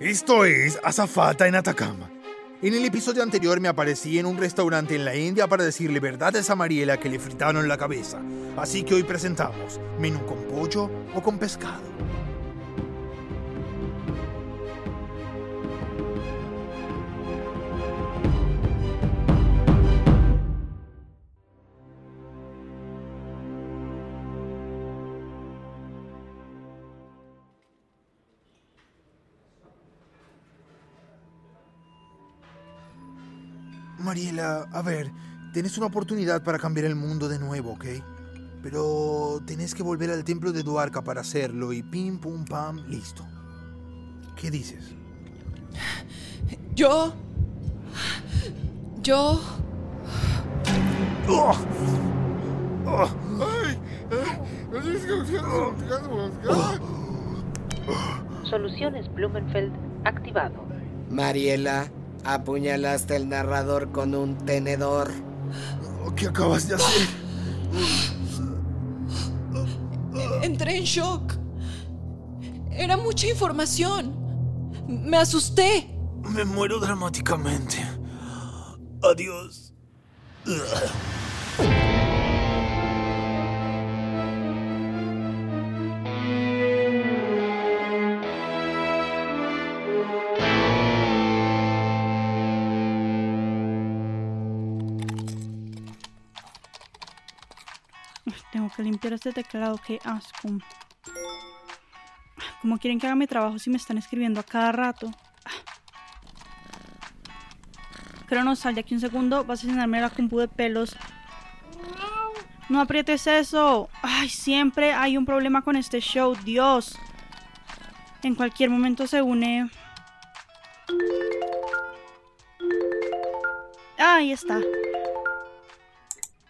Esto es Azafata en Atacama. En el episodio anterior me aparecí en un restaurante en la India para decirle verdades a Mariela que le fritaron la cabeza. Así que hoy presentamos menú con pollo o con pescado. Mariela, a ver, tenés una oportunidad para cambiar el mundo de nuevo, ¿ok? Pero tenés que volver al templo de Duarca para hacerlo y pim, pum, pam, listo. ¿Qué dices? Yo... Yo... ¡Oh! Soluciones Blumenfeld activado. Mariela, apuñalaste al narrador con un tenedor. ¿Qué acabas de hacer? Entré en shock. Era mucha información. Me asusté. Me muero dramáticamente. Adiós. Tengo que limpiar este teclado, qué asco. ¿Cómo quieren que haga mi trabajo si me están escribiendo a cada rato? Cronos, sal de aquí un segundo. Vas a llenarme la compu de pelos. No aprietes eso. Ay, siempre hay un problema con este show. Dios. En cualquier momento se une. Ahí está.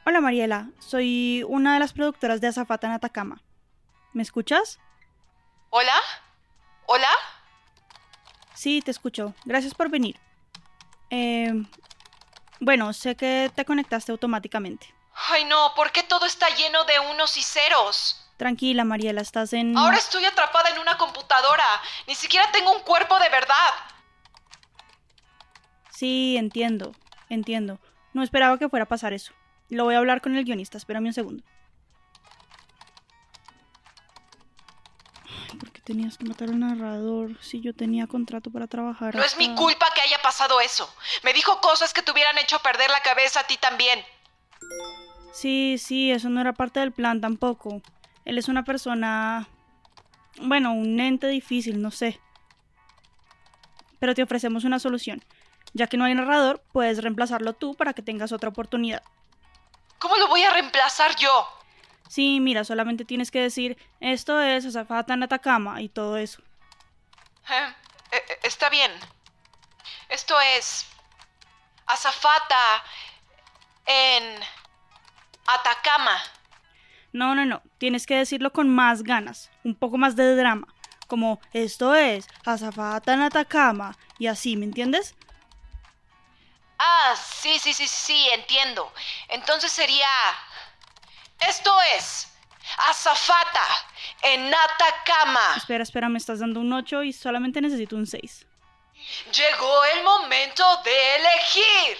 Hola Mariela, soy una de las productoras de Azafata en Atacama. ¿Me escuchas? ¿Hola? ¿Hola? Sí, te escucho. Gracias por venir. Eh, bueno, sé que te conectaste automáticamente. Ay no, ¿por qué todo está lleno de unos y ceros? Tranquila, Mariela, estás en... Ahora estoy atrapada en una computadora. Ni siquiera tengo un cuerpo de verdad. Sí, entiendo, entiendo. No esperaba que fuera a pasar eso. Lo voy a hablar con el guionista, espérame un segundo. ¿Por qué tenías que matar al narrador si yo tenía contrato para trabajar? No es mi culpa que haya pasado eso. Me dijo cosas que te hubieran hecho perder la cabeza a ti también. Sí, sí, eso no era parte del plan tampoco. Él es una persona... Bueno, un ente difícil, no sé. Pero te ofrecemos una solución. Ya que no hay narrador, puedes reemplazarlo tú para que tengas otra oportunidad. ¿Cómo lo voy a reemplazar yo? Sí, mira, solamente tienes que decir, esto es Azafata en Atacama y todo eso. Eh, eh, está bien. Esto es Azafata en Atacama. No, no, no, tienes que decirlo con más ganas, un poco más de drama. Como, esto es Azafata en Atacama y así, ¿me entiendes? Ah, sí, sí, sí, sí, entiendo. Entonces sería... Esto es... Azafata en Atacama. Espera, espera, me estás dando un 8 y solamente necesito un 6. Llegó el momento de elegir.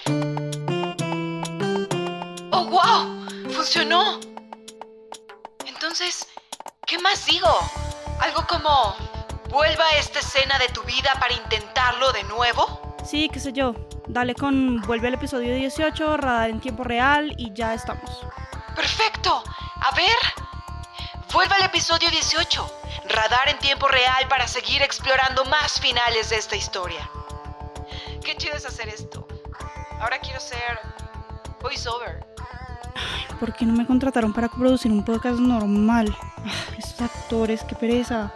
¡Oh, wow! ¡Funcionó! Entonces, ¿qué más digo? Algo como... ¿Vuelva a esta escena de tu vida para intentarlo de nuevo? Sí, qué sé yo. Dale con vuelve al episodio 18, radar en tiempo real y ya estamos. ¡Perfecto! A ver. Vuelve al episodio 18. Radar en tiempo real para seguir explorando más finales de esta historia. Qué chido es hacer esto. Ahora quiero ser voiceover. ¿Por qué no me contrataron para producir un podcast normal? Ah, esos actores, qué pereza.